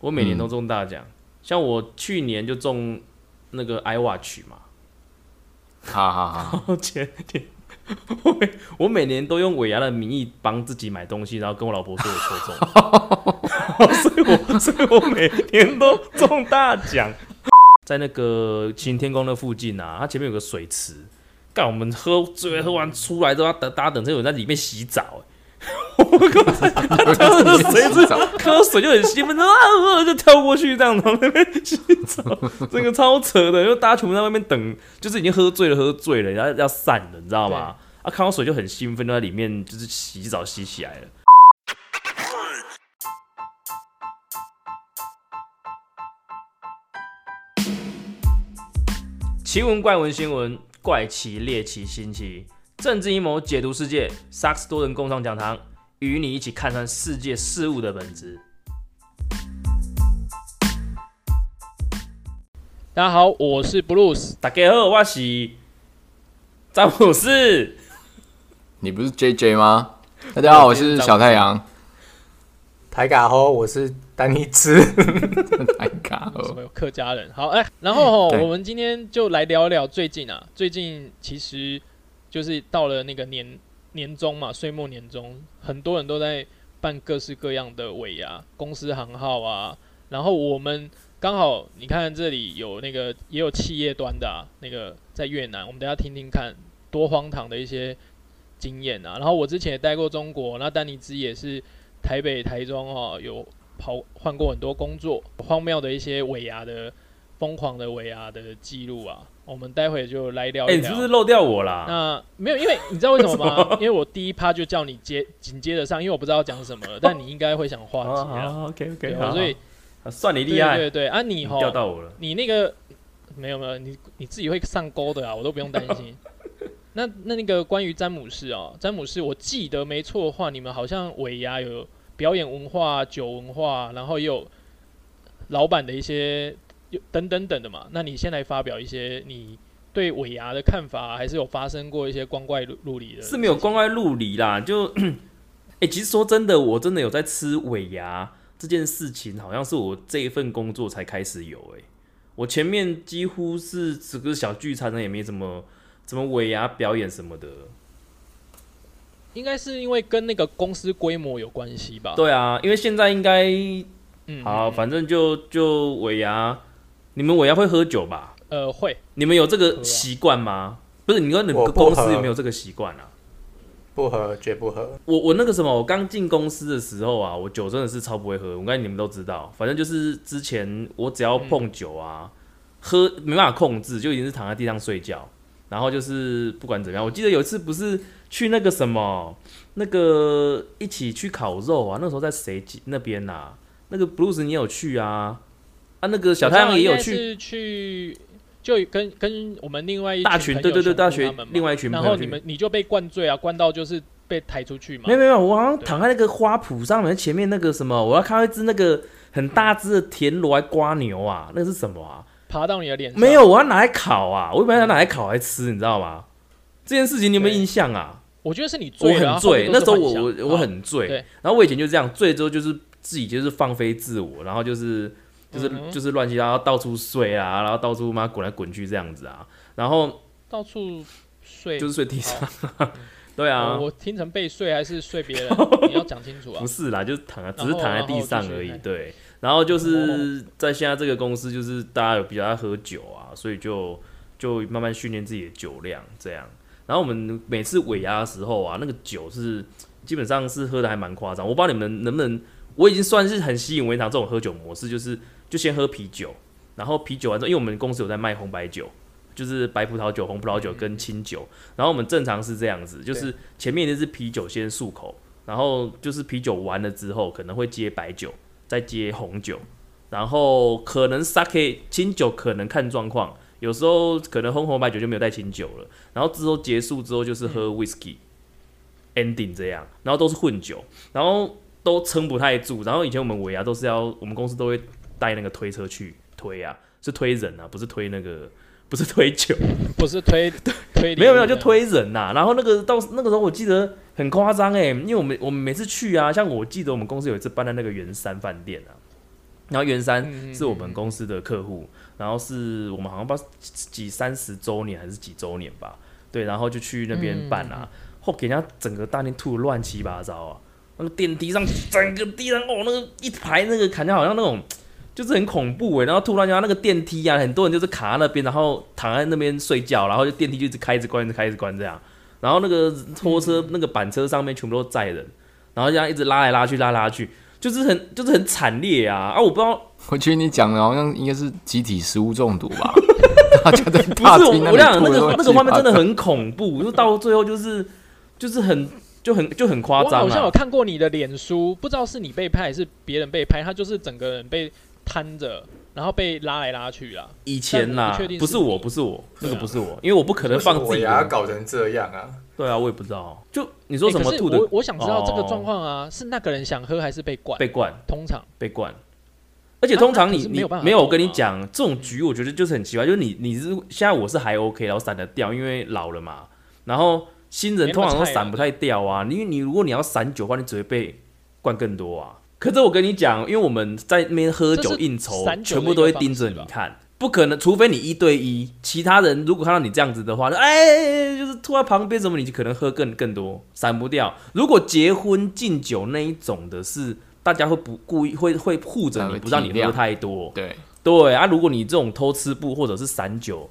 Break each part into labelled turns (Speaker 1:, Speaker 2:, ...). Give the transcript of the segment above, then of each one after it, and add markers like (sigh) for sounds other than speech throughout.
Speaker 1: 我每年都中大奖，像我去年就中那个 iWatch 嘛，
Speaker 2: 好好好，
Speaker 1: 前天我每我每年都用尾牙的名义帮自己买东西，然后跟我老婆说我抽中，所以我所以我每年都中大奖。在那个晴天宫那附近啊，它前面有个水池，干我们喝醉喝完出来之后，等大家等车有人在里面洗澡、欸，我靠，他喝水是喝水就很兴奋，啊就跳过去这样，然后那边洗澡，这个超扯的，因为大家全部在外面等，就是已经喝醉了，喝醉了，然后要散了，你知道吗？啊，看到水就很兴奋，就在里面就是洗澡洗起来了。奇闻怪闻新闻，怪奇猎奇新奇，政治阴谋解读世界，萨克斯多人共创讲堂，与你一起看穿世界事物的本质。
Speaker 3: 大家好，我是 Bruce。
Speaker 1: 大家好，我是詹姆斯。
Speaker 2: 你不是 JJ 吗？大家好，我是小太阳。
Speaker 4: 台嘎吼，我是丹尼兹。(laughs)
Speaker 2: 台嘎吼，
Speaker 3: 什么有客家人？好，哎、然后吼我们今天就来聊聊最近啊，最近其实就是到了那个年年终嘛，岁末年终，很多人都在办各式各样的尾牙，公司行号啊，然后我们刚好你看这里有那个也有企业端的、啊，那个在越南，我们等下听听看多荒唐的一些经验啊。然后我之前也待过中国，那丹尼兹也是台北、台中哦，有跑换过很多工作，荒谬的一些尾牙的疯狂的尾牙的记录啊，我们待会就来聊
Speaker 1: 哎、
Speaker 3: 一聊。
Speaker 1: 你是不是漏掉我啦？
Speaker 3: 那没有，因为你知道为什么吗？(laughs) 因为我第一趴就叫你接紧接着上，因为我不知道讲什么了，但你应该会想话题啊，
Speaker 1: 好，OK OK，好，
Speaker 3: 啊所以
Speaker 1: 算你厉害，
Speaker 3: 对对对啊，你
Speaker 1: 你
Speaker 3: 吼
Speaker 1: 钓到我了。
Speaker 3: 你那个没有没有，你你自己会上钩的啊，我都不用担心。(laughs) 那那那个关于詹姆士哦，詹姆士，我记得没错的话，你们好像尾牙有表演文化、酒文化，然后也有老板的一些有等等等的嘛。那你先来发表一些你对尾牙的看法，还是有发生过一些光怪陆陆离的？
Speaker 1: 是没有光怪陆离啦，就 (coughs) 哎、其实说真的，我真的有在吃尾牙这件事情，好像是我这一份工作才开始有哎、我前面几乎是只个小聚餐呢，也没怎么怎么尾牙表演什么的。
Speaker 3: 应该是因为跟那个公司规模有关系吧？
Speaker 1: 对啊，因为现在应该
Speaker 3: 嗯，
Speaker 1: 好，
Speaker 3: 嗯
Speaker 1: 反正就就尾牙，你们尾牙会喝酒吧？
Speaker 3: 呃会
Speaker 1: 你们有这个习惯吗？不是，你说你们公司有没有这个习惯啊？
Speaker 4: 不喝，绝不喝。
Speaker 1: 我我那个什么，我刚进公司的时候啊，我酒真的是超不会喝。我感觉你们都知道，反正就是之前我只要碰酒啊，喝没办法控制，就已经是躺在地上睡觉。然后就是不管怎么样，我记得有一次不是去那个什么，那个一起去烤肉啊，那时候在谁那边呐、啊？那个 Bruce 你有去啊？啊，那个小太阳也有去，
Speaker 3: 去，就跟跟我们另外一
Speaker 1: 大群对对对，大学另外一群
Speaker 3: 然
Speaker 1: 朋友
Speaker 3: 你们你就被灌醉啊，灌到就是被抬出去嘛
Speaker 1: 没。有没有，我好像躺在那个花圃上面，前面那个什么，我要看到一只那个很大只的田螺还瓜牛啊，那是什么啊？
Speaker 3: 爬到你的脸上。
Speaker 1: 没有，，我要拿来烤啊！我一般要拿来烤来吃，你知道吗？这件事情你有没有印象啊？
Speaker 3: 我觉得是你醉我，
Speaker 1: 很醉，那时候我我我
Speaker 3: 我
Speaker 1: 很醉，然后我以前就这样，醉之后就是自己就是放飞自我，然后就是就是、
Speaker 3: 嗯
Speaker 1: 就是乱七八糟到处睡啊，然后到处妈滚来滚去这样子啊，然后
Speaker 3: 到处睡，
Speaker 1: 就是睡地上，
Speaker 3: 好 (laughs)
Speaker 1: 对啊。
Speaker 3: 我，我听成被睡还是睡别人，(laughs) 你要讲清楚啊。
Speaker 1: 不。是啦，就是躺在，只是躺在地上而已。对，然后就是在现在这个公司，就是大家有比较爱喝酒啊，所以就就慢慢训练自己的酒量这样。然后我们每次尾牙的时候啊，那个酒是基本上是喝的还蛮夸张。我不知道你们能不能，我已经算是很习以为常这种喝酒模式，就是就先喝啤酒，然后啤酒完之后，因为我们公司有在卖红白酒。就是白葡萄酒、红葡萄酒跟清酒，然后我们正常是这样子，就是前面那是啤酒先漱口，然后就是啤酒完了之后，可能会接白酒，再接红酒，然后可能 sake 清酒可能看状况，有时候可能红红白酒就没有带清酒了，然后之后结束之后就是喝 whisky、ending 这样，然后都是混酒，然后都撑不太住，然后以前我们尾牙都是要我们公司都会带那个推车去推啊，是推人啊，不是推那个不是推酒。(laughs)
Speaker 3: 不是推推
Speaker 1: 没有没有，就推人呐、然后那个到那个时候，我记得很夸张哎，因为我们我们每次去啊，像我记得我们公司有一次搬在那个圆山饭店啊，然后圆山是我们公司的客户，然后是我们好像不知道几三十周年还是几周年吧，对，然后就去那边办啊，后给人家整个大厅吐的乱七八糟啊，那个电梯上整个地上哦，那个一排那个感觉好像那种就是很恐怖哎，然后突然间那个电梯啊，很多人就是卡在那边，然后躺在那边睡觉，然后就电梯就一直开一直关，一直开一直关这样，然后那个拖车、那个板车上面全部都载人，然后这样一直拉来拉去拉来拉去，就是很就是很惨烈啊啊！我不知道
Speaker 2: 我觉得你讲的好像应该是集体食物中毒吧？(laughs) 大家在
Speaker 1: 不是我
Speaker 2: 大厅那
Speaker 1: 个那个画面真的很恐怖，就到最后就是就是很就很就很夸张
Speaker 3: 我好像有
Speaker 1: 啊。
Speaker 3: 看过你的脸书，不知道是你被拍还是别人被拍，他就是整个人被摊着，然后被拉来拉去啦。
Speaker 1: 以前啦
Speaker 3: 不，是
Speaker 1: 不是我，不是我，那个不是我，因为我不可能放自己的。
Speaker 4: 搞成这样啊？
Speaker 1: 对啊，我也不知道。就你说什么吐的
Speaker 3: 我我想知道这个
Speaker 1: 哦
Speaker 3: 状况啊，是那个人想喝还是被灌？
Speaker 1: 被灌
Speaker 3: 通常
Speaker 1: 被灌，而且通常你
Speaker 3: 啊那可是没有办法
Speaker 1: 你没有，我跟你讲，这种局我觉得就是很奇怪，就是你你是现在我是还 OK，然后散得掉，因为老了嘛。然后新人通常都
Speaker 3: 菜啊
Speaker 1: 闪不太掉啊，因为你如果你要散酒的话，你只会被灌更多啊。可是我跟你讲，因为我们在那边喝酒应酬，全部都会盯着你看，不可能，除非你一对一，其他人如果看到你这样子的话，就哎，就是吐在旁边什么，你就可能喝更更多，散不掉。如果结婚敬酒那一种的是，大家会不故意会会护着你，不让你喝太多。
Speaker 2: 对，
Speaker 1: 对啊，如果你这种偷吃布或者是散酒，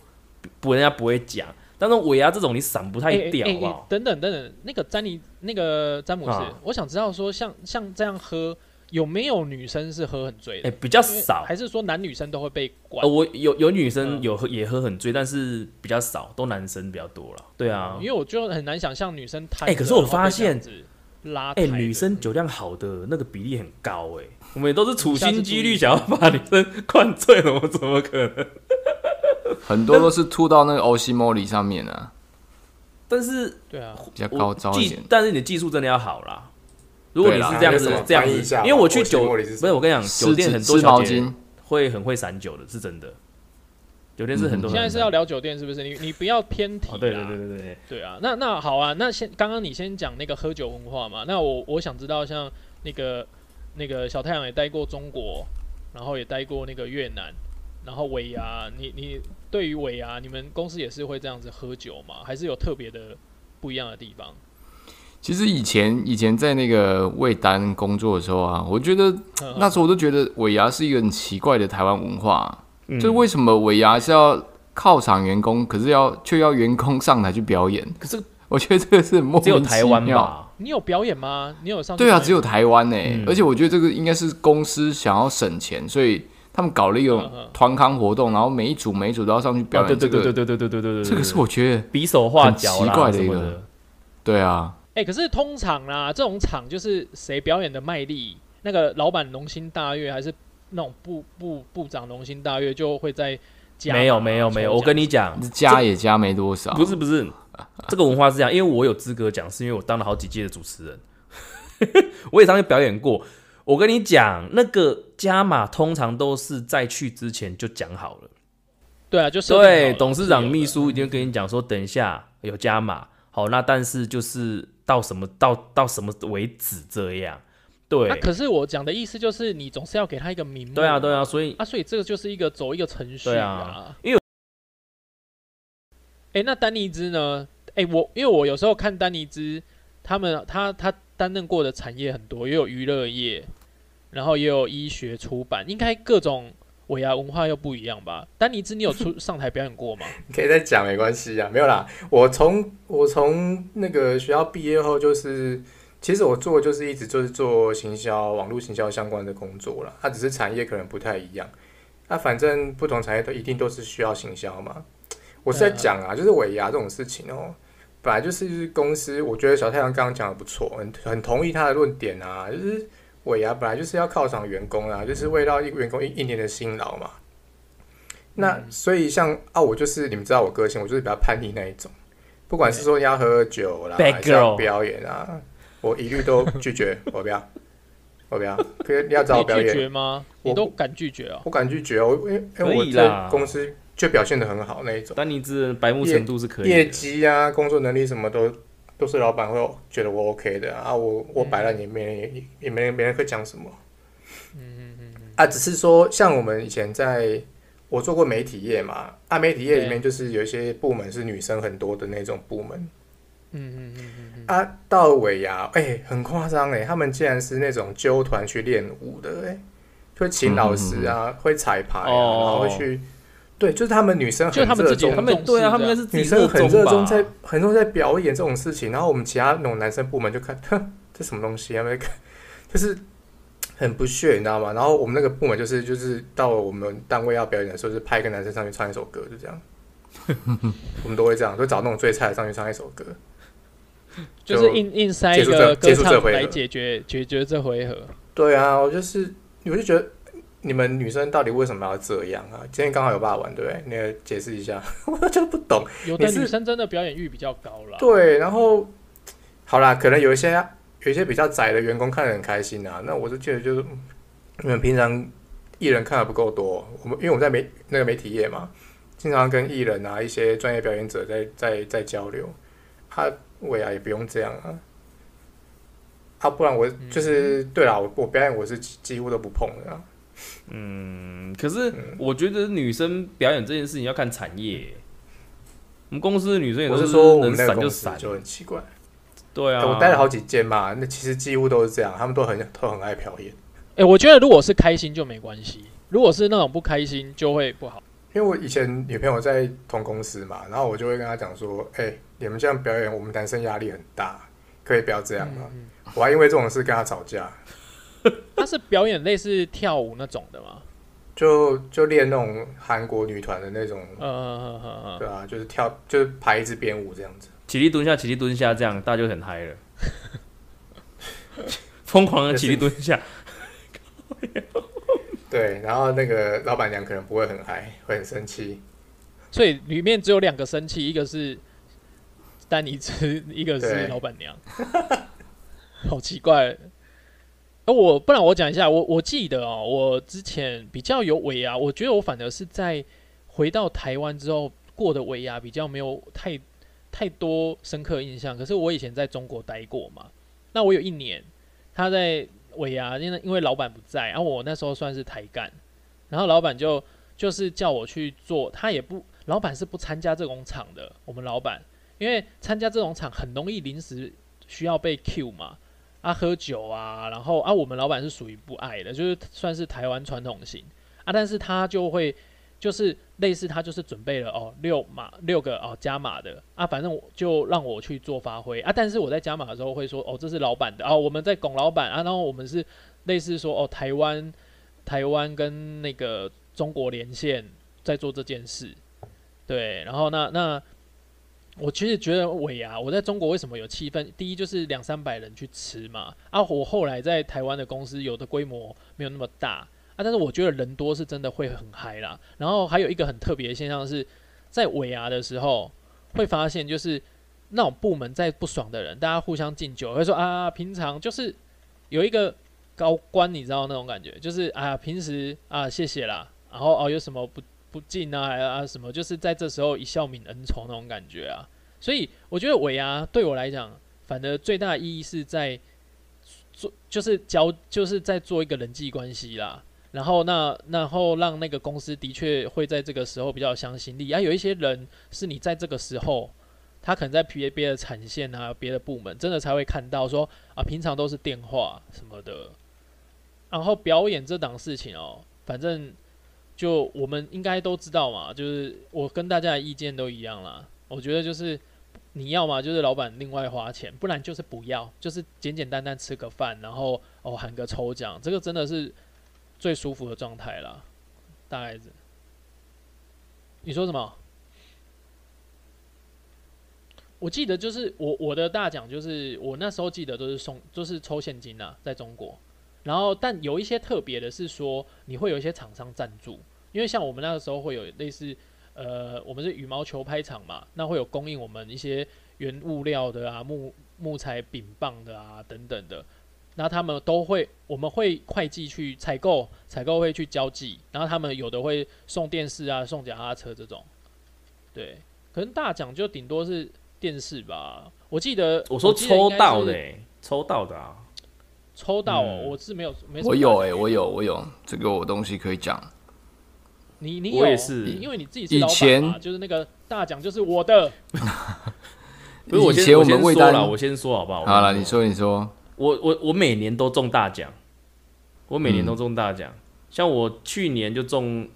Speaker 1: 不人家不会讲。但是尾牙这种你散不太
Speaker 3: 欸
Speaker 1: 掉，
Speaker 3: 欸欸
Speaker 1: 好不好？
Speaker 3: 等等等等，那个詹妮，那个詹姆斯，
Speaker 1: 啊
Speaker 3: 我想知道说像像这样喝，有没有女生是喝很醉的？
Speaker 1: 哎、比较少。
Speaker 3: 还是说男女生都会被灌
Speaker 1: 呃，？我有有女生
Speaker 3: 嗯
Speaker 1: 有喝也喝很醉，但是比较少，都男生比较多了。对啊
Speaker 3: 因，为我就很难想象女生太……哎。
Speaker 1: 欸可是我发现
Speaker 3: 拉
Speaker 1: 哎、女生酒量好的那个比例很高哎、我们也都是处心积虑想要把女生灌醉了，我怎么可能？(laughs)
Speaker 2: 很多都是吐到那个欧西莫里上面啊，
Speaker 1: 但是
Speaker 3: 对啊，
Speaker 2: 比较高招一
Speaker 1: 技
Speaker 2: 点。，
Speaker 1: 但是你的技术真的要好啦。如果你是这样子这样子因为我去酒不是我跟你讲，酒店很多小姐，会很会散酒的，是真的。酒店是很多
Speaker 2: 嗯
Speaker 3: 现在是要聊酒店是不是？你你不要偏题
Speaker 1: 哦，对对
Speaker 3: 啦
Speaker 1: 对对对，
Speaker 3: 对啊，那那好啊，那先刚刚你先讲那个喝酒文化嘛，那我我想知道像那个那个小太阳也待过中国，然后也待过那个越南，然后尾牙，你你对于尾牙，你们公司也是会这样子喝酒吗？还是有特别的不一样的地方？
Speaker 2: 其实以前以前在那个魏丹工作的时候啊，我觉得
Speaker 3: 嗯
Speaker 2: 那时候我都觉得尾牙是一个很奇怪的台湾文化啊、
Speaker 1: 嗯
Speaker 2: 就是为什么尾牙是要犒赏员工，可是要却要员工上台去表演？
Speaker 1: 可是
Speaker 2: 我觉得这个是
Speaker 1: 只有
Speaker 2: 名其
Speaker 1: 台湾
Speaker 2: 妙。
Speaker 1: 吧？
Speaker 3: 你有表演吗？你有上
Speaker 2: 对啊，只有台湾呢、
Speaker 1: 嗯
Speaker 2: 而且我觉得这个应该是公司想要省钱，所以他们搞了一
Speaker 3: 嗯
Speaker 2: 种
Speaker 3: 嗯
Speaker 2: 团康活动，然后每一组每一组都要上去表
Speaker 1: 啊，
Speaker 2: 演。
Speaker 1: 对对对
Speaker 2: 这个
Speaker 1: 对对对对对对对，
Speaker 2: 这个是我觉得
Speaker 1: 比手画脚
Speaker 2: 奇怪的一个。对啊，
Speaker 3: 哎、可是通常啦，这种场就是谁表演的卖力，那个老板龙心大悦，还是那种部部部长龙心大悦，就会在加
Speaker 1: 没有
Speaker 3: 码
Speaker 1: 没有没有，我跟你讲，
Speaker 2: 加也加没多少。
Speaker 1: 不是不是，(laughs) 这个文化是这样，因为我有资格讲，是因为我当了好几届的主持人，(laughs) 我也上去表演过。我跟你讲，那个加码通常都是在去之前就讲好了。
Speaker 3: 对啊，就设定好
Speaker 1: 对，董事长、秘书已经跟你讲说，等一下有加码，好，那但是就是到什么到到什么为止这样。对，
Speaker 3: 啊，可是我讲的意思就是，你总是要给他一个名目。
Speaker 1: 对啊，对啊，所以
Speaker 3: 啊，所以这个就是一个走一个程序啊。
Speaker 1: 因为
Speaker 3: 哎、那丹尼兹呢？哎、我因为我有时候看丹尼兹，他们他他担任过的产业很多，也有娱乐业，然后也有医学出版，应该各种尾牙文化又不一样吧？丹尼兹，你有出 (laughs) 上台表演过吗？
Speaker 4: 你可以再讲没关系啊，没有啦。我从我从那个学校毕业后，就是其实我做就是一直就是做行销、网络行销相关的工作啦。它只是产业可能不太一样。那、反正不同产业都一定都是需要行销嘛。我是在讲啊，就是尾牙这种事情哦、本来就是公司，我觉得小太阳刚刚讲的不错，很很同意他的论点啊，就是尾牙本来就是要犒赏员工啊，就是为到一个员工一一年的辛劳嘛。那所以像啊，我就是你们知道我个性，我就是比较叛逆那一种，不管是说要喝酒啦，还是要表演啊，我一律都拒绝，我不要，我不要。可是你要找我表演，
Speaker 3: 绝吗？
Speaker 4: 我
Speaker 3: 都敢拒绝啊、
Speaker 4: 我敢拒绝，我因为因
Speaker 1: 可
Speaker 4: 为我在
Speaker 1: 以啦
Speaker 4: 公司就表现的很好那一种。
Speaker 1: 但你这白目程度是可以
Speaker 4: 业。绩啊、工作能力什么都都是老板会觉得我 OK 的啊，我我摆烂也没人也也没人没人会讲什么。啊，只是说像我们以前在我做过媒体业嘛，啊，媒体业里面就是有一些部门是女生很多的那种部门，
Speaker 3: 嗯嗯嗯嗯嗯，
Speaker 4: 啊，到尾牙，哎、很夸张哎，他们竟然是那种纠团去练舞的哎、会请老师啊，会彩排啊，
Speaker 1: 哦。
Speaker 4: 然后会去，对，就是他们女生
Speaker 3: 就是他们自己
Speaker 4: 很热衷
Speaker 1: 他们对啊，他们应该是
Speaker 4: 女生很热衷在很热衷在表演这种事情，然后我们其他那种男生部门就看，哼，这什么东西啊？没看，就是很不屑，你知道吗？然后我们那个部门就是就是到了我们单位要表演的时候，就是派一个男生上去唱一首歌，就这样。我们都会这样，就找那种最菜的上去唱一首歌。(laughs)
Speaker 3: 就是硬硬塞一
Speaker 4: 结束这
Speaker 3: 个歌唱来解决解决这回合。
Speaker 4: 对啊，我就是我就觉得你们女生到底为什么要这样啊？今天刚好有爸玩，对不对？你也解释一下，(laughs) 我就不懂。
Speaker 3: 有的女生真的表演欲比较高了。
Speaker 4: 对，然后好啦，可能有一些有一些比较窄的员工看得很开心啊。那我就觉得就是嗯你们平常艺人看的不够多，我们因为我们在媒那个媒体业嘛，经常跟艺人啊一些专业表演者在在在交流。他未来也不用这样啊。啊，不然我就是、对啦，我我表演我是几几乎都不碰的啊。
Speaker 1: 嗯，可是我觉得女生表演这件事情要看产业。我们公司的女生也都
Speaker 4: 是说我
Speaker 1: 能
Speaker 4: 们那个
Speaker 1: 闪就闪，
Speaker 4: 就很奇怪。
Speaker 1: 对啊，
Speaker 4: 我待了好几间嘛，那其实几乎都是这样，他们都很都很爱表演。
Speaker 3: 哎、我觉得如果是开心就没关系，如果是那种不开心就会不好。
Speaker 4: 因为我以前女朋友在同公司嘛，然后我就会跟她讲说：“哎、你们这样表演，我们男生压力很大，可以不要这样吗？”
Speaker 3: 嗯
Speaker 4: 我还因为这种事跟她吵架，(laughs)
Speaker 3: 他是表演类似跳舞那种的吗？
Speaker 4: 就就练那种韩国女团的那种，
Speaker 3: 嗯嗯嗯嗯
Speaker 4: 对啊，就是跳就是排一支编舞这样子。
Speaker 1: 起立蹲下，起立蹲下，这样大家就很嗨了，(laughs) 疯狂的起立蹲下。(laughs)
Speaker 4: 对，然后那个老板娘可能不会很嗨，会很生气。
Speaker 3: 所以里面只有两个生气，一个是丹尼兹，一个是老板娘，好奇怪。而我不然我讲一下，我我记得哦，我之前比较有尾牙，我觉得我反而是在回到台湾之后过的尾牙比较没有太太多深刻印象。可是我以前在中国待过嘛，那我有一年他在尾牙，因为因为老板不在，然后我那时候算是台干，然后老板就就是叫我去做，他也不老板是不参加这种场的，我们老板因为参加这种场很容易临时需要被 Q 嘛，啊喝酒啊，然后啊我们老板是属于不爱的，就是算是台湾传统型。啊，但是他就会就是类似他就是准备了哦六码六个哦加码的。啊，反正我就让我去做发挥。啊，但是我在加码的时候会说哦这是老板的啊，我们在拱老板。啊，然后我们是类似说哦台湾台湾跟那个中国连线在做这件事，对，然后那那我其实觉得尾牙，我在中国为什么有气氛？第一就是两三百人去吃嘛，啊，我后来在台湾的公司有的规模没有那么大啊，但是我觉得人多是真的会很嗨啦。然后还有一个很特别的现象是，在尾牙的时候会发现，就是那种部门在不爽的人，大家互相敬酒，会说啊，平常就是有一个高官，你知道那种感觉，就是啊，平时啊谢谢啦，然后哦有什么不不敬啊还啊什么，就是在这时候一笑泯恩仇那种感觉啊。所以我觉得尾牙对我来讲，反而最大的意义是在做，就是交，就是在做一个人际关系啦。然后那然后让那个公司的确会在这个时候比较有向心力啊。有一些人是你在这个时候，他可能在别别的产线啊、别的部门，真的才会看到说啊，平常都是电话什么的。然后表演这档事情哦，反正就我们应该都知道嘛，就是我跟大家的意见都一样啦。我觉得就是你要嘛，就是老板另外花钱，不然就是不要，就是简简单单吃个饭，然后哦喊个抽奖，这个真的是最舒服的状态啦。大概是，你说什么？我记得就是我我的大奖就是我那时候记得都是送就是抽现金啊，在中国。然后但有一些特别的是说你会有一些厂商赞助，因为像我们那个时候会有类似呃我们是羽毛球拍厂嘛，那会有供应我们一些原物料的啊木木材柄棒的啊等等的。那他们都会，我们会会计去采购，采购会去交际，然后他们有的会送电视啊，送脚踏车这种，对，可能大奖就顶多是电视吧。我记得
Speaker 1: 我说抽到的、欸，抽到的啊，
Speaker 3: 抽到哦，
Speaker 1: 嗯。
Speaker 3: 我是没有没
Speaker 2: 我有哎、我有我有这个我东西可以讲。
Speaker 3: 你你有
Speaker 1: 我也是。
Speaker 3: 因为你自己是老板
Speaker 2: 以前
Speaker 3: 嘛，就是那个大奖就是我的，(laughs)
Speaker 1: 不是我
Speaker 2: 以前
Speaker 1: 先我
Speaker 2: 们魏丹
Speaker 1: 先说了，我先说好不好？
Speaker 2: 好了，你说你说，
Speaker 1: 我我我每年都中大奖，我每年
Speaker 2: 嗯
Speaker 1: 都中大奖。像我去年就中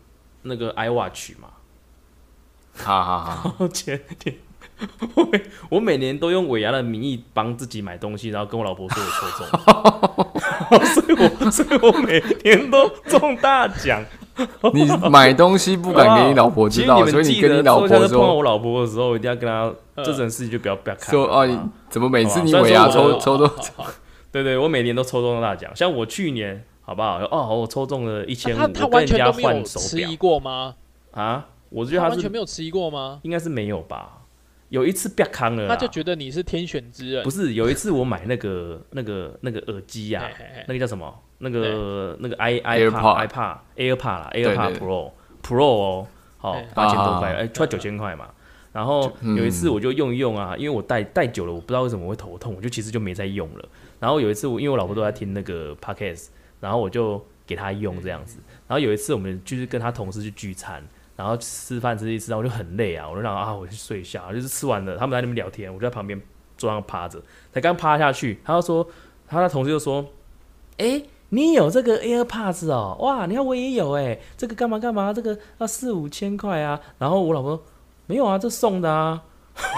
Speaker 1: 那个 iWatch 嘛，
Speaker 2: 哈哈哈。
Speaker 1: 前年 (laughs) 我每我每年都用尾牙的名义帮自己买东西，然后跟我老婆说 (laughs) 我抽中，所以我所以我每年都中大奖。
Speaker 2: 你买东西不敢给你老婆知道，所以你跟你老婆
Speaker 1: 下次碰到我老婆的时候，一定要跟她
Speaker 3: 呃
Speaker 1: 这种事情就不要不要看。
Speaker 2: 说哦，你怎么每次你尾牙抽抽都
Speaker 3: 好好好
Speaker 1: 对对，我每年都抽中大奖，像我去年好不好？哦，我抽中了一千五，
Speaker 3: 他他
Speaker 1: 我跟人家
Speaker 3: 完全都没有
Speaker 1: 换手表
Speaker 3: 迟疑过吗？
Speaker 1: 啊！我觉得他是
Speaker 3: 他完全没有迟疑过吗？
Speaker 1: 应该是没有吧？有一次别康了，
Speaker 3: 他就觉得你是天选之人。
Speaker 1: 不，是有一次我买那个那个那个耳机呀、
Speaker 3: 嘿嘿嘿。
Speaker 1: 那个叫什么？那个那个 i
Speaker 2: AirPod
Speaker 1: iPad iPad AirPod 啦，AirPod Pro Pro 哦，好八千多块，
Speaker 2: 啊
Speaker 1: 哎，快九千块嘛。然后
Speaker 2: 嗯。
Speaker 1: 有一次我就用一用啊，因为我戴戴久了，我不知道为什么会头痛，我就其实就没再用了。然后有一次我因为我老婆都在听那个 Podcast，然后我就给她用这样子。然后有一次我们就是跟她同事去聚餐，然后吃饭吃一吃，然后我就很累啊，我就让啊我去睡一下，就是吃完了，他们在那边聊天，我就在旁边桌上趴着，才刚趴下去，他就说，他的同事就说，哎、你有这个 AirPods 哦，哇，你看我也有哎，这个干嘛干嘛，这个要四五千块啊。然后我老婆说没有啊，这送的啊。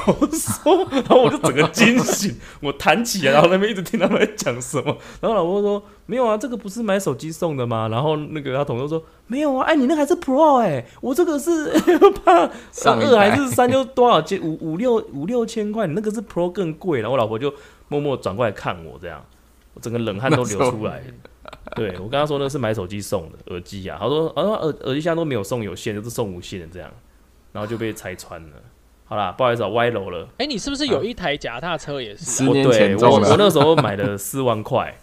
Speaker 1: 我说，(laughs) 然后我就整个惊醒，(laughs) 我弹起来，然后那边一直听他们在讲什么。然后老婆说没有啊，这个不是买手机送的吗？然后那个他同事说没有啊，哎，你那个还是 Pro 哎，我这个是 (laughs) AirPods
Speaker 2: 上
Speaker 1: 二还是三就多少千五五六五六千块，你那个是 Pro 更贵。然后我老婆就默默转过来看我，这样我整个冷汗都流出来。对我跟他说那是买手机送的耳机啊，他说啊耳耳机现在都没有送有线，就是送无线的这样，然后就被拆穿了。好啦，不好意思啊，歪楼了。
Speaker 3: 哎，你是不是有一台脚踏车也是
Speaker 1: 对我我那时候买了 (laughs) 四万块，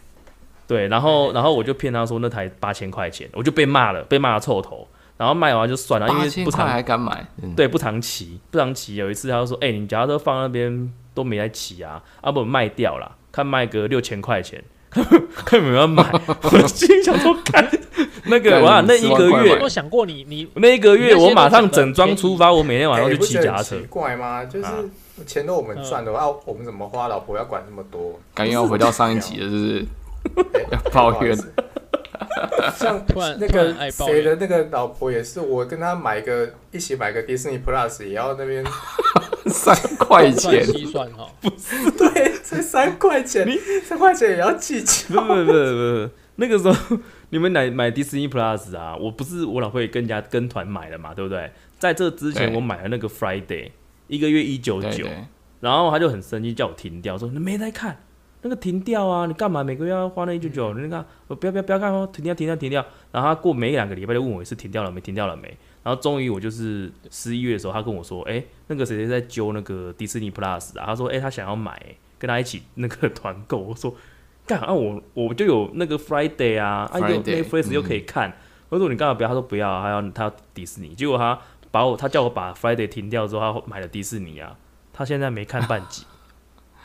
Speaker 1: 对，然后然后我就骗他说那台八千块钱，我就被骂了，被骂的臭头。然后卖完就算了，因
Speaker 2: 八千块
Speaker 1: 为不常
Speaker 2: 还敢买？嗯，
Speaker 1: 对，不常骑，不常骑。有一次他就说：“哎、你脚踏车放那边都没来骑啊，要、不卖掉了，看卖个六千块钱，看有没有人买。(laughs) ”我心想说：“看那个，
Speaker 2: 干
Speaker 1: 哇，那一个月
Speaker 3: 想过你你
Speaker 1: 那一个月，我马上整装出发，我每天晚上
Speaker 4: 哎
Speaker 1: 就骑脚踏车
Speaker 4: 奇。怪吗？就是
Speaker 1: 啊
Speaker 4: 钱都我们赚的话，我们怎么花？老婆要管那么多？
Speaker 2: 感觉要回到上一集了，是不是？(laughs) 抱怨
Speaker 4: 像 (laughs)
Speaker 3: 突然
Speaker 4: 那个谁的那个老婆也是，我跟他买个一起买个迪士尼 Plus，也要那边 (laughs)
Speaker 2: 三块钱，
Speaker 3: 计算哈？(laughs)
Speaker 4: 对，才三块钱，三块钱也要计较。
Speaker 1: 不不不不不，那个时候你们买买迪士尼 Plus 啊，我不是我老婆也跟人家跟团买的嘛，对不对？在这之前我买了那个 Friday，一个月一九九，然后他就很生气，叫我停掉，说你没在看那个停掉啊，你干嘛每个月要花那一九九？你看，我不要不要不要看哦，停掉停掉停掉。然后他过没两个礼拜就问我一次停掉了没，停掉了没。然后终于我就是十一月的时候，他跟我说，哎、那个谁谁在揪那个迪士尼 Plus 啊，他说，哎、他想要买、跟他一起那个团购。我说，干啊，我我就有那个 Friday 啊，啊又 Friday，Netflix 又可以看。我说你干嘛不要？他说不要啊，他要他要迪士尼。结果他把我他叫我把 Friday 停掉之后，他买了迪士尼啊。他现在没看半集，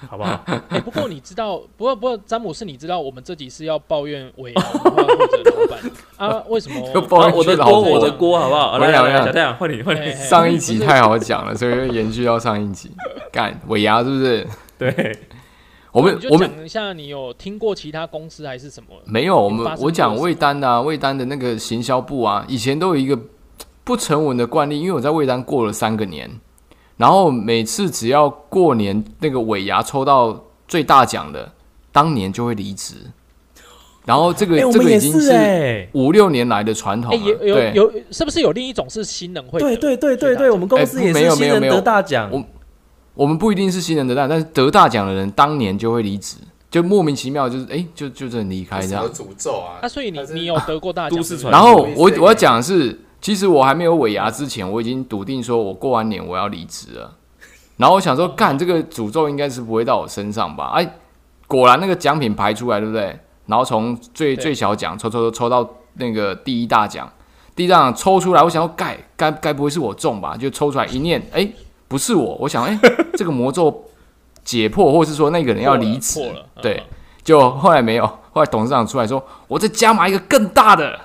Speaker 1: 好不好？
Speaker 3: 哎，(laughs) 不过你知道，不过不过詹姆斯，你知道我们这集是要抱怨尾牙或者老板 (laughs) 啊？为什么？(laughs)
Speaker 2: 就抱
Speaker 1: 啊我的锅，
Speaker 2: 怨
Speaker 1: 我的锅，好不好？来来来，换你，换你。
Speaker 2: 上一集太好讲了，所以就延续到上一集。干尾牙是不是？
Speaker 1: 对，
Speaker 2: 我们
Speaker 3: 就
Speaker 2: 我们
Speaker 3: 讲一下，你有听过其他公司还是什么？
Speaker 2: 没有，我们我讲魏丹的啊，魏丹的那个行销部啊，以前都有一个不成文的惯例，因为我在魏丹过了三个年，然后每次只要过年那个尾牙抽到最大奖的，当年就会离职，然后这个、这个已经是
Speaker 1: 哎，
Speaker 2: 五六年来的传统
Speaker 3: 哎，
Speaker 2: 了，
Speaker 3: 有有
Speaker 2: 对。
Speaker 3: 有，是不是有另一种是新人会得？
Speaker 1: 对对对对我们公司
Speaker 2: 哎
Speaker 1: 也是新人得大奖
Speaker 2: 我，我们不一定是新人得大，但是得大奖的人当年就会离职，就莫名其妙就是哎、就就这样离开这样。
Speaker 4: 诅咒啊
Speaker 3: 啊，？所以你你有得过大奖？
Speaker 2: 然后我我要讲的是，其实我还没有尾牙之前，我已经笃定说我过完年我要离职了。然后我想说，干这个诅咒应该是不会到我身上吧？哎，果然那个奖品排出来，对不对？然后从最最小奖抽抽抽抽到那个第一大奖，第一大奖抽出来，我想要盖该该不会是我中吧？就抽出来一念，哎，不是我，我想，哎，(laughs) 这个魔咒解破，或是说那个人要离职
Speaker 3: 了，
Speaker 2: 对
Speaker 3: 嗯，
Speaker 2: 就后来没有，后来董事长出来说，我再加码一个更大的，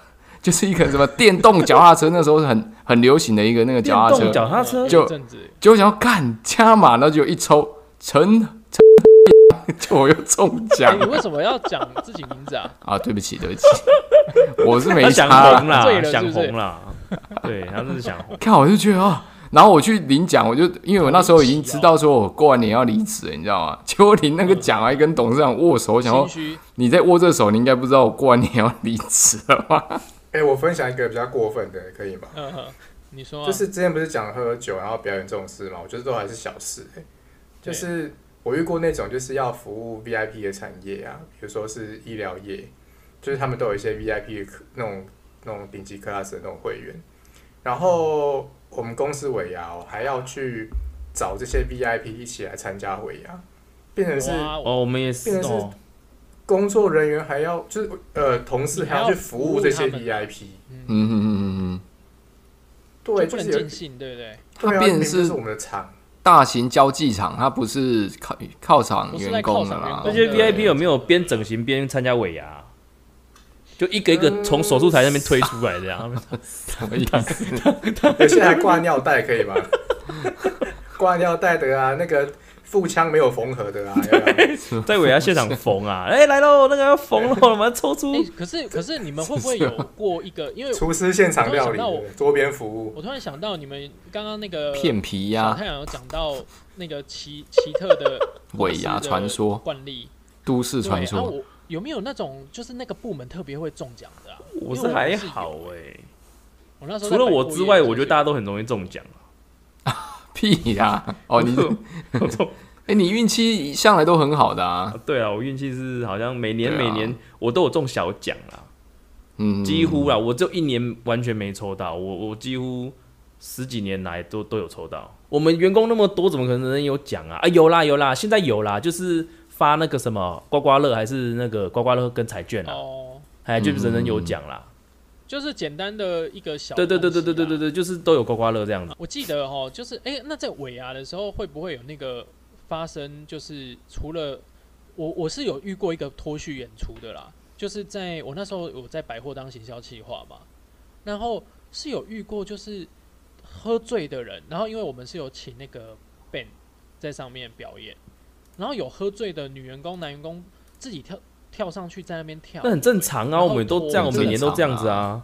Speaker 2: 就是一个什么电动脚踏车，那时候是很很流行的一个那个脚踏车
Speaker 1: 脚踏车
Speaker 2: 就就想要干加码，然后就一抽陈陈，就我又中 (laughs)
Speaker 3: 哎，
Speaker 2: 奖
Speaker 3: 你为什么要讲自己名字啊？
Speaker 2: 啊！对不起，对不起，(laughs) 我是没
Speaker 1: 想
Speaker 2: 啦
Speaker 1: 红啦想红啦，对，他是想红。
Speaker 2: 看我就觉得啊，然后我去领奖，我就因为我那时候已经知道说我过完年要离职了，你知道吗？(laughs) 结果领那个奖还跟董事长握手，我想说，你在握这手，你应该不知道我过完年要离职了吧？
Speaker 4: 哎、我分享一个比较过分的，可以吗？
Speaker 3: 嗯哼，你说啊。
Speaker 4: 就是之前不是讲喝酒然后表演这种事嘛，我觉得都还是小事、欸。就是我遇过那种就是要服务 VIP 的产业啊，比如说是医疗业，就是他们都有一些 VIP 的客那种那种顶级 class 的那种会员，然后我们公司尾牙、哦、还要去找这些 VIP 一起来参加尾牙，变成是，
Speaker 1: 哦，我们也是
Speaker 4: 变成是
Speaker 1: 哦，
Speaker 4: 工作人员还要就是呃同事还要去服务这些 VIP，
Speaker 2: 嗯嗯嗯嗯嗯，
Speaker 4: 对，
Speaker 3: 就
Speaker 4: 是有
Speaker 3: 能尽兴，对不对？
Speaker 2: 它变成是
Speaker 4: 我们的厂。
Speaker 2: 大型交际场，它不是靠靠场员工的啦
Speaker 3: 犒赏员工
Speaker 1: 那些 VIP 有没有边整形边参加尾牙？就一个一个从手术台那边推出来这样，
Speaker 2: 什么意思？(laughs)
Speaker 4: 有些还挂尿袋，可以吗？(laughs) 挂尿袋的啊，那个腹腔没有缝合的啊，(laughs)
Speaker 1: 在尾牙现场缝啊，(laughs) 哎、来喽，那个要缝了，我们抽出。
Speaker 3: 哎、可是可是你们会不会有过一个？因为 (laughs)
Speaker 4: 厨师现场料理桌边服务。
Speaker 3: 我突然想到，你们刚刚那个
Speaker 2: 片皮呀、
Speaker 3: 小太阳有讲到那个奇奇特的
Speaker 2: 尾牙传说、
Speaker 3: 惯例，
Speaker 2: 都市传说，
Speaker 3: 啊我有没有那种就是那个部门特别会中奖的啊？
Speaker 1: 我是还好哎、
Speaker 3: 我那时候
Speaker 1: 除了我之外，我觉得大家都很容易中奖 (laughs)
Speaker 2: 屁呀、哦，你
Speaker 1: 中 (laughs)
Speaker 2: 哎、你运气向来都很好的啊，
Speaker 1: 对啊，我运气是好像每年每年我都有中小奖啦，
Speaker 2: 嗯，
Speaker 1: 几乎啦，我只有一年完全没抽到，我我几乎十几年来都都有抽到。我们员工那么多，怎么可能有奖啊？啊，有啦有啦，现在有啦，就是发那个什么刮刮乐，还是那个刮刮乐跟彩券啊，
Speaker 3: 哦，
Speaker 1: 哎，就是人人有奖啦。
Speaker 3: 就是简单的一个小
Speaker 1: 对对对对对对对
Speaker 3: 对。
Speaker 1: 对，就是都有刮刮乐这样子。
Speaker 3: 我记得哈，就是哎、那在尾牙的时候会不会有那个发生？就是除了我我是有遇过一个脱序演出的啦，就是在我那时候我在百货当行销企划嘛，然后是有遇过就是喝醉的人，然后因为我们是有请那个 band 在上面表演，然后有喝醉的女员工、男员工自己跳跳上去在那边跳
Speaker 1: 那，很正常啊，我们都这样，我们每年都这样子啊。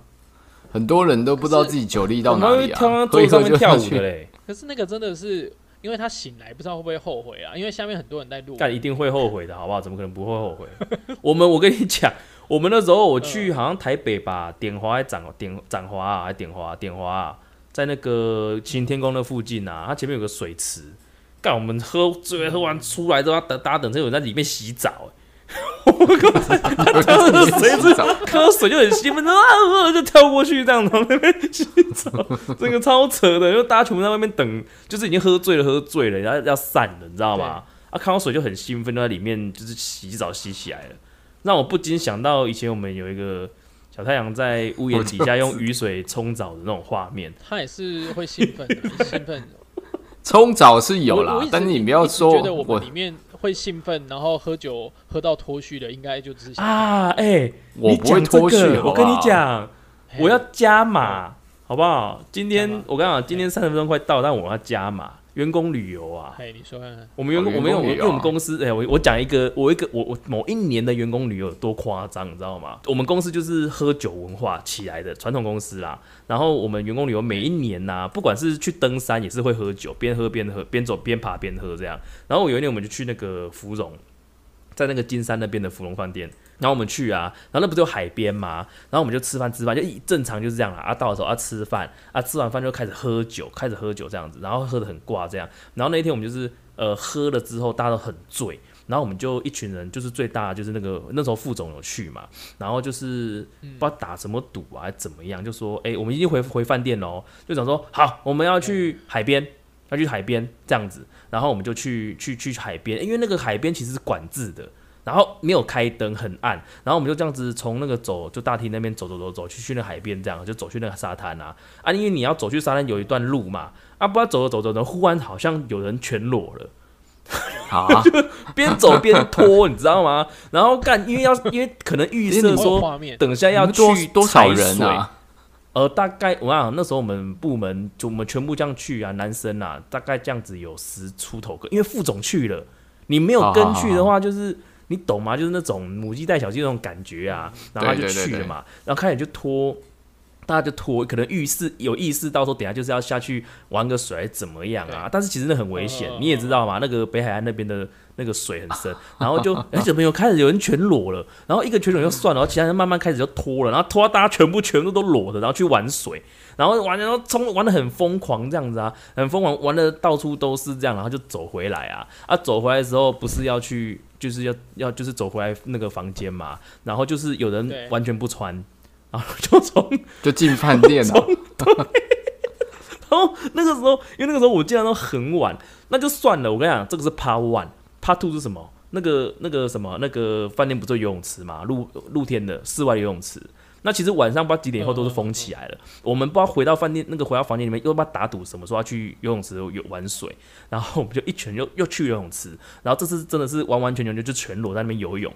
Speaker 2: 很多人都不知道自己酒力到哪里啊，
Speaker 1: 跳到桌子上面跳。舞的嘞，
Speaker 3: 可是那个真的是。因为他醒来不知道会不会后悔啊，因为下面很多人在录。
Speaker 1: 但一定会后悔的，好不好？怎么可能不会后悔？(laughs) 我们我跟你讲，我们那时候我去
Speaker 3: 嗯
Speaker 1: 好像台北吧，点华还展点展华啊，还点华点华啊，在那个新天宫的附近啊，它前面有个水池。干我们喝醉喝完出来之后，等大家等车有人在里面洗澡、欸，
Speaker 2: 谁知道？
Speaker 1: 喝水就很兴奋，啊啊就跳过去这样，然后那边洗澡，这个超扯的，因为大家全部在外面等，就是已经喝醉了，喝醉了，然后要散了，你知道吗？啊，看到水就很兴奋，就在里面就是洗澡洗起来了，让我不禁想到以前我们有一个小太阳在屋檐底下用雨水冲澡的那种画面。
Speaker 3: 他也是会兴奋的，兴奋。(laughs)
Speaker 2: 冲澡是有啦但是你不要说
Speaker 3: 觉得我
Speaker 2: 我
Speaker 3: 们里面会兴奋，然后喝酒喝到脱序的，应该就只是
Speaker 1: 啊，哎、你
Speaker 2: 我不会
Speaker 1: 讲这
Speaker 2: 脱序
Speaker 1: 个，我跟你讲，我要加码，好不好？今天我跟你讲，今天三十分钟快到，但我要加码，员工旅游啊。
Speaker 3: 哎，你说看看，
Speaker 1: 我们员工，
Speaker 2: 哦
Speaker 1: 我们有，
Speaker 2: 员工旅游
Speaker 1: 因为我们公司，哎、我我讲一个，我一个，我我某一年的员工旅游有多夸张，你知道吗？我们公司就是喝酒文化起来的传统公司啦。然后我们员工旅游每一年呐、不管是去登山也是会喝酒，边喝边喝，边走边爬边喝这样。然后有一年我们就去那个芙蓉，在那个金山那边的芙蓉饭店，然后我们去啊，然后那不是有海边嘛？然后我们就吃饭吃饭，就一正常就是这样啦。啊，到的时候啊吃饭，啊吃完饭就开始喝酒，开始喝酒这样子，然后喝的很挂这样。然后那一天我们就是呃喝了之后大家都很醉，然后我们就一群人，就是最大的就是那个那时候副总有去嘛，然后就是不知道打什么赌啊，怎么样，就说哎、我们一定回回饭店喽，就想说好，我们要去海边，要去海边这样子，然后我们就去去去海边，因为那个海边其实是管制的。然后没有开灯，很暗，然后我们就这样子从那个走，就大厅那边走走走走去去那海边，这样就走去那个沙滩啊啊！因为你要走去沙滩有一段路嘛，啊，不知道走着走着呢，忽然好像有人全裸了，
Speaker 2: 好啊，(laughs)
Speaker 1: 边走边拖，你知道吗？然后干，因为要因为可能预设说，等一下要去
Speaker 2: 多少人啊？
Speaker 1: 呃，大概我想那时候我们部门就我们全部这样去啊，男生啊，大概这样子有十出头个，因为副总去了，你没有跟去的话，就是你懂吗？就是那种母鸡带小鸡那种感觉啊，然后他就去了嘛，然后开始就拖。大家就拖，可能预示有意识到说，等下就是要下去玩个水，怎么样啊？但是其实那很危险，你也知道嘛，那个北海岸那边的那个水很深，然后就 (laughs) 哎怎么有开始有人全裸了，然后一个全裸就算了，然后其他人慢慢开始就脱了，然后脱到大家全部全部都裸的，然后去玩水，然后玩然后冲玩的很疯狂这样子啊，很疯狂，玩的到处都是这样，然后就走回来啊啊，走回来的时候不是要去就是要要就是走回来那个房间嘛，然后就是有人完全不穿。然后就从 (laughs)
Speaker 2: 就进饭店 (laughs) 了。
Speaker 1: 然后那个时候，因为那个时候我竟然都很晚，那就算了。我跟你讲，这个是 Part One，Part Two 是什么？那个那个什么，那个饭店不是有游泳池嘛？露露天的室外游泳池。那其实晚上不知道几点以后都是封起来了。我们不知道回到饭店那个回到房间里面又不知道打赌什么，说要去游泳池游玩水，然后我们就一群又又去游泳池，然后这次真的是完完全全就就全裸在那边游泳。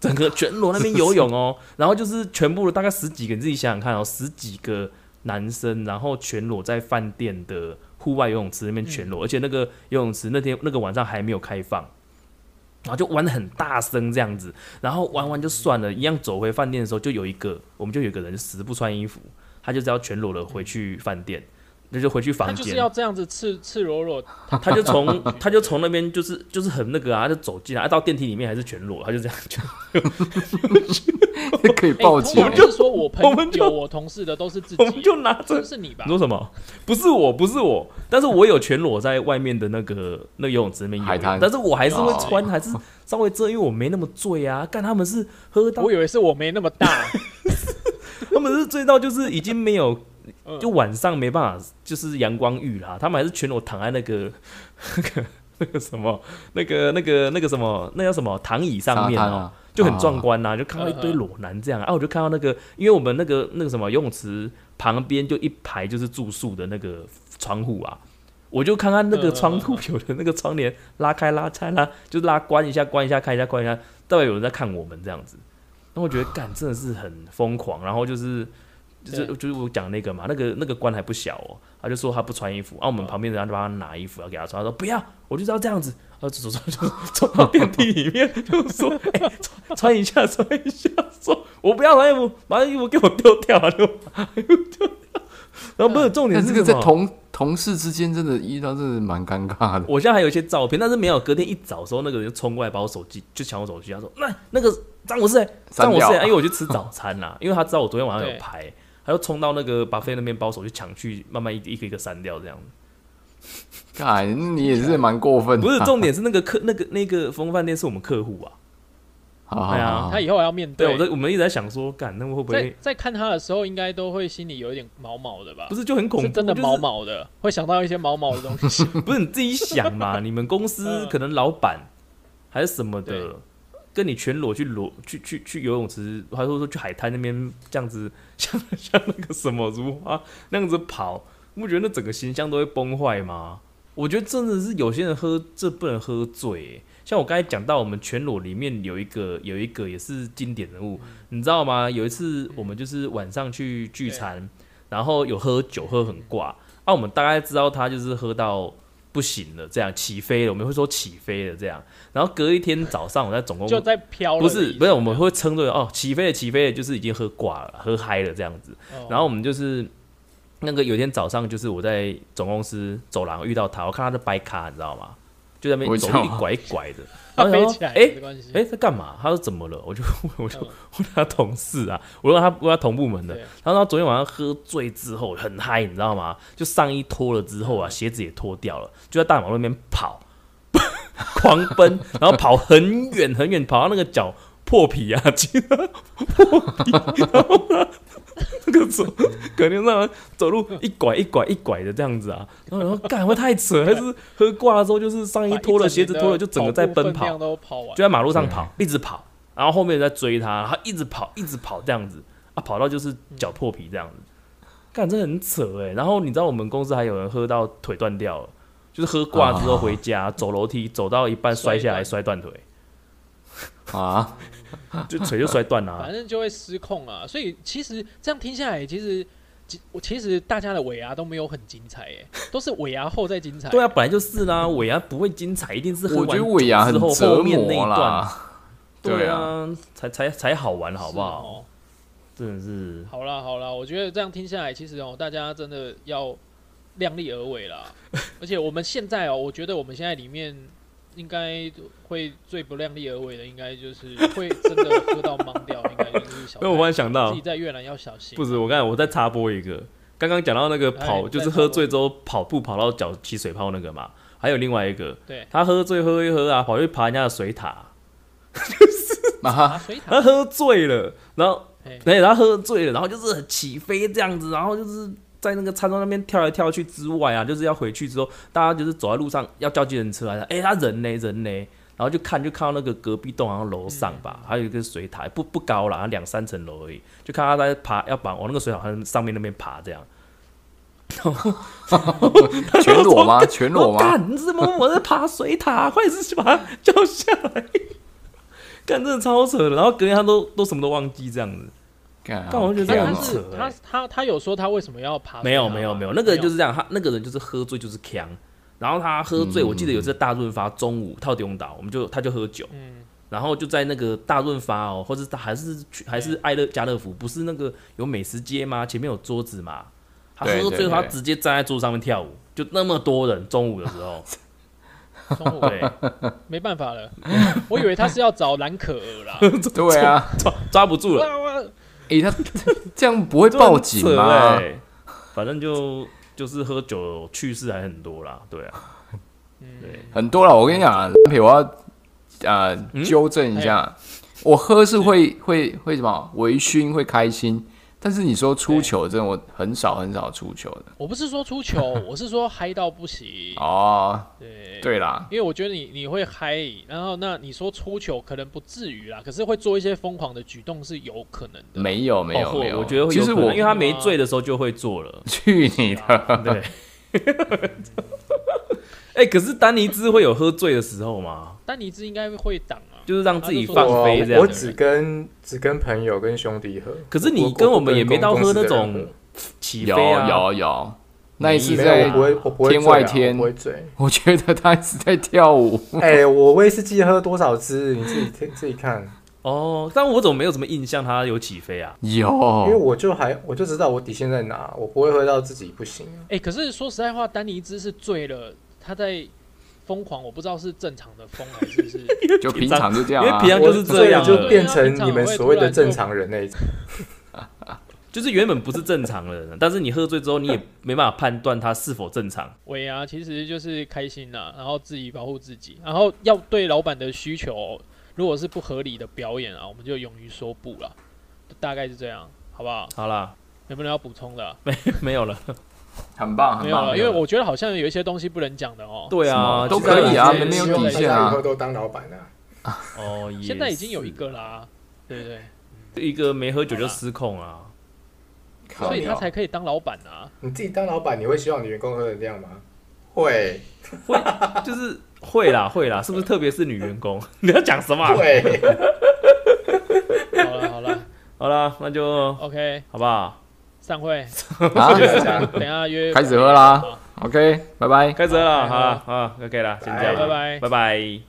Speaker 1: 整个全裸那边游泳哦，(laughs) 然后就是全部的大概十几个，你自己想想看哦，十几个男生，然后全裸在饭店的户外游泳池那边全裸，而且那个游泳池那天那个晚上还没有开放，然后就玩的很大声这样子，然后玩完就算了，一样走回饭店的时候，就有一个我们就有一个人死不穿衣服，他就是要全裸的回去饭店，那就回去房间，
Speaker 3: 他就是要这样子赤赤裸裸，(laughs)
Speaker 1: 他就从他就从那边就是就是很那个啊，就走进来，啊到电梯里面还是全裸，他就这样就 (laughs)
Speaker 2: 可以
Speaker 3: 哎
Speaker 2: 报警
Speaker 3: 我们就是说我朋友、我同事的都是自己，
Speaker 1: 我们就拿着
Speaker 3: 这是你吧
Speaker 1: 你？说什么？不是我，不是我，但是我有全裸在外面的那个那游泳池里面
Speaker 2: 海滩
Speaker 1: 但是我还是会
Speaker 2: 哦
Speaker 1: 穿，还是稍微遮，因为我没那么醉啊。干他们是喝到
Speaker 3: 我，以为是我没那么大，(laughs)
Speaker 1: 他们是醉到就是已经没有，
Speaker 3: 嗯
Speaker 1: 就晚上没办法，就是阳光浴啦。他们还是全裸躺在那个那个 (laughs) 那个什么那个那个那个什么那叫什么躺椅上面哦、就很壮观呐、就看到一堆裸男这样啊，我就看到那个，因为我们那个那个什么游泳池旁边就一排就是住宿的那个窗户啊，我就看看那个窗户有的那个窗帘拉开拉开啦，就拉关一下关一下开一下关一下，代表有人在看我们这样子，那我觉得干真的是很疯狂，然后就是。就是就是我讲那个嘛，那个那个官还不小哦，他就说他不穿衣服，然、后我们旁边的人就帮他拿衣服要给他穿，他说不要，我就是要这样子，然后走走走就走到电梯里面，就说 (laughs) 哎、穿穿一下穿一下，说我不要穿衣服，把衣服给我丢掉，就把衣服丢掉。然后不是重点
Speaker 2: 是这个在？同同事之间真的遇到真的蛮尴尬的。
Speaker 1: 我现在还有一些照片，但是没有。隔天一早的时候，那个人就冲过来把我手机，就抢我手机。他说：“那那个张我是谁？
Speaker 2: 删掉
Speaker 1: 张我是谁？因为我去吃早餐啦，因为他知道我昨天晚上有拍，他就冲到那个巴菲那边包手去抢去，慢慢一一个一个删掉这样。(laughs)
Speaker 2: 干，你也是蛮过分的。
Speaker 1: 不是重点是那个客那个那个风饭店是我们客户啊。(laughs) 啊
Speaker 3: 他以后还要面
Speaker 1: 对，
Speaker 3: 对
Speaker 1: 我。在我们一直在想说，干那会不会
Speaker 3: 在看他的时候，应该都会心里有一点毛毛的吧？
Speaker 1: 不是就很恐怖？
Speaker 3: 真的毛毛的，会想到一些毛毛的东西。(laughs)
Speaker 1: 不是你自己想嘛？你们公司
Speaker 3: 嗯
Speaker 1: 可能老板还是什么的，跟你全裸去裸去去去游泳池，还是说去海滩那边这样子，(laughs) 像像那个什么如花那样子跑，你不觉得那整个形象都会崩坏吗？我觉得真的是有些人喝这不能喝醉欸、像我刚才讲到，我们全裸里面有一个有一个也是经典人物，你知道吗？有一次我们就是晚上去聚餐，然后有喝酒喝很挂，啊，我们大概知道他就是喝到不行了，这样起飞了，我们会说起飞了这样。然后隔一天早上我在总共
Speaker 3: 就在飘
Speaker 1: 不。是不是，我们会称作哦起飞了起飞了，就是已经喝挂了，喝嗨了这样子。
Speaker 3: 哦
Speaker 1: 然后我们就是那个有一天早上，就是我在总公司走廊遇到他，我看他在掰卡，你知道吗？就在那边走路一拐一拐的，(laughs)
Speaker 3: 他
Speaker 1: 然后
Speaker 3: 飞起来
Speaker 1: 想说哎
Speaker 3: 没关系。
Speaker 1: 哎，在干嘛？他说怎么了？我就我就
Speaker 3: 嗯
Speaker 1: 问他同事啊，我问他问他同部门的，他说他昨天晚上喝醉之后很嗨，你知道吗？就上衣脱了之后啊，鞋子也脱掉了，就在大马路那边跑，(laughs) 狂奔，然后跑很远很远，跑到那个脚破皮啊，其他破皮，然后呢，这个走，肯定让他走路一拐一拐一拐的这样子啊，然后然后干会太扯，还是 (laughs) 喝挂了之后就是上衣脱了，鞋子脱了，就整个在奔跑，就。在马路上跑，一直跑，然后后面人在追他，他一直跑，一直跑这样子啊，跑到就是脚破皮这样子，干这很扯哎、然后你知道我们公司还有人喝到腿断掉了，就是喝挂之后回家，走楼梯走到一半摔下来摔断腿，(laughs)
Speaker 2: 啊，(laughs)
Speaker 1: 就腿就摔断了、啊
Speaker 3: 反。正就会失控啊。所以其实这样听下来，其实其我其实大家的尾牙都没有很精彩，耶，都是尾牙后再精彩。
Speaker 1: 对啊，本来就是啦，尾牙不会精彩，一定是很完
Speaker 2: 我觉得尾牙
Speaker 1: 之后
Speaker 2: 折
Speaker 1: 后面那一
Speaker 2: 磨
Speaker 1: 段，
Speaker 2: 啦。
Speaker 1: 对
Speaker 2: 啊，
Speaker 1: 啊，才才才好玩，好不好？
Speaker 3: 哦
Speaker 1: 真的是，
Speaker 3: 好啦好啦，我觉得这样听下来，其实哦，大家真的要量力而为啦。(laughs) 而且我们现在哦，我觉得我们现在里面应该会最不量力而为的，应该就是会真的喝到懵掉，应该就是小
Speaker 1: 因为 (laughs) 我忽然想到
Speaker 3: 自己，在越南要小心。
Speaker 1: 不止我刚才我再插播一个，刚刚讲到那个跑，
Speaker 3: 哎
Speaker 1: 就是喝醉之后跑步跑到脚起水泡那个嘛，还有另外一个，
Speaker 3: 对。
Speaker 1: 他喝醉喝一喝啊，跑去爬人家的水塔，(laughs)
Speaker 2: 啊
Speaker 3: 爬水塔？
Speaker 1: 他，喝醉了，然后
Speaker 3: 嘿。
Speaker 1: 对，他喝醉了，然后就是起飞这样子，然后就是在那个餐桌那边跳来跳去之外啊，就是要回去之后，大家就是走在路上要叫计程车啊，哎、他人呢人呢，然后就看就看到那个隔壁栋好像楼上吧，还有一个水塔，不不高啦，两三层楼而已，就看他在爬，要把往那个水塔上面那边爬这样。
Speaker 2: 全裸吗？(laughs) 全裸吗？
Speaker 1: 干，你怎么我在爬水塔？快点是把他叫下来！干，真的超扯的。然后隔天他都都什么都忘记这样子。
Speaker 2: 干
Speaker 1: 但我觉得这
Speaker 3: 他
Speaker 1: 样很扯欸。
Speaker 3: 他他他有说他为什么要爬？
Speaker 1: 没有没有没有，那个人就是这样，他那个人就是喝醉就是强，然后他喝醉，
Speaker 2: 嗯
Speaker 1: 我记得有一次大润发中午套中岛，我们就他就喝酒，
Speaker 3: 嗯。
Speaker 1: 然后就在那个大润发哦，或者他还是去还是爱乐家乐福，不是那个有美食街吗？前面有桌子嘛，他喝醉他直接站在桌子上面跳舞，就那么多人，中午的时候，(laughs)
Speaker 3: 中午。
Speaker 1: 对，(laughs)
Speaker 3: 没办法了，我以为他是要找蓝可儿啦。(laughs)
Speaker 2: 对啊，
Speaker 1: 抓抓不住了，
Speaker 2: 诶，他 (laughs) 这样不会报警
Speaker 1: 就很扯
Speaker 2: 吗？
Speaker 1: 欸。反正就就是喝酒趣事还很多啦，对啊，
Speaker 3: 嗯。
Speaker 1: 对，
Speaker 2: 很多了，我跟你讲啊，佩，我要呃
Speaker 1: 嗯？
Speaker 2: 纠正一下，我喝是会会会什么？微醺，会开心，但是你说出球，真的我很少很少出球的。
Speaker 3: 我不是说出球，(laughs) 我是说嗨到不行。
Speaker 2: 哦，
Speaker 3: 对
Speaker 2: 对啦，
Speaker 3: 因为我觉得你你会嗨，然后那你说出球可能不至于啦，可是会做一些疯狂的举动是有可能的。
Speaker 2: 没有没有
Speaker 1: 哦
Speaker 2: 没有，
Speaker 1: 我觉得会
Speaker 2: 其实我
Speaker 1: 因为他没醉的时候就会做了，
Speaker 2: 去你的，
Speaker 1: 对。(laughs) 哎、可是丹尼兹会有喝醉的时候吗？
Speaker 3: 丹尼兹应该会挡啊，
Speaker 1: 就是让自己放飞这样子。
Speaker 4: 我只跟只跟朋友跟兄弟喝。
Speaker 1: 可是你跟我们也没到喝那种起飞啊，
Speaker 2: 有有，那一次在
Speaker 4: 我不会，我不会
Speaker 2: 天
Speaker 4: 醉啊
Speaker 2: 外天
Speaker 4: 我不会醉。
Speaker 2: 我觉得他一直在跳舞，
Speaker 4: 哎、我威士忌喝多少支？你自己听自己看，
Speaker 1: 哦，但我怎么没有什么印象他有起飞啊？
Speaker 4: 有因为我就还我就知道我底线在哪，我不会喝到自己不行啊。
Speaker 3: 哎、可是说实在话，丹尼兹是醉了，他在疯狂，我不知道是正常的疯还是 (laughs) 是
Speaker 2: 就平常就这样啊
Speaker 1: 因为平。常就是这样
Speaker 4: 就变成你们所谓的正常人那一种。(laughs)
Speaker 1: 就是原本不是正常的人，但是你喝醉之后，你也没办法判断他是否正常。
Speaker 3: 尾牙，其实就是开心呐，然后自己保护自己，然后要对老板的需求，如果是不合理的表演啊，我们就勇于说不了，大概是这样，好不好？
Speaker 1: 好啦，
Speaker 3: 有没有要补充的啊、
Speaker 1: 没有了。
Speaker 2: 很棒，很棒，
Speaker 3: 没有了，因为我觉得好像有一些东西不能讲的哦。
Speaker 1: 对啊，
Speaker 2: 都可以啊没有底线啊
Speaker 4: 以后都当老板啊。
Speaker 1: 哦，
Speaker 3: 现在已经有一个啦，对不对？
Speaker 1: 一个没喝酒就失控啊。
Speaker 3: 所以他才可以当老板啊。
Speaker 4: 你自己当老板，你会希望你员工喝成这样吗？会会
Speaker 1: 就是会啦，会啦，是不是？特别是女员工，(laughs) 你要讲什么啊？
Speaker 4: 会。(laughs)
Speaker 3: 好了好了
Speaker 1: 好了，那就
Speaker 3: ，OK，
Speaker 1: 好不好？
Speaker 3: 散会，等下约
Speaker 2: 开始喝啦，OK，拜拜。
Speaker 1: 开始了，
Speaker 3: 好
Speaker 1: 好了，好，OK 了，先这样，
Speaker 3: 拜拜
Speaker 1: 拜拜。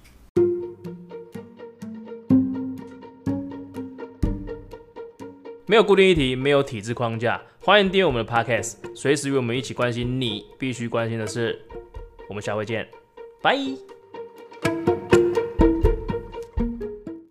Speaker 1: 没有固定议题，没有体制框架，欢迎订阅我们的 Podcast，随时与我们一起关心你必须关心的事。我们下回见，拜。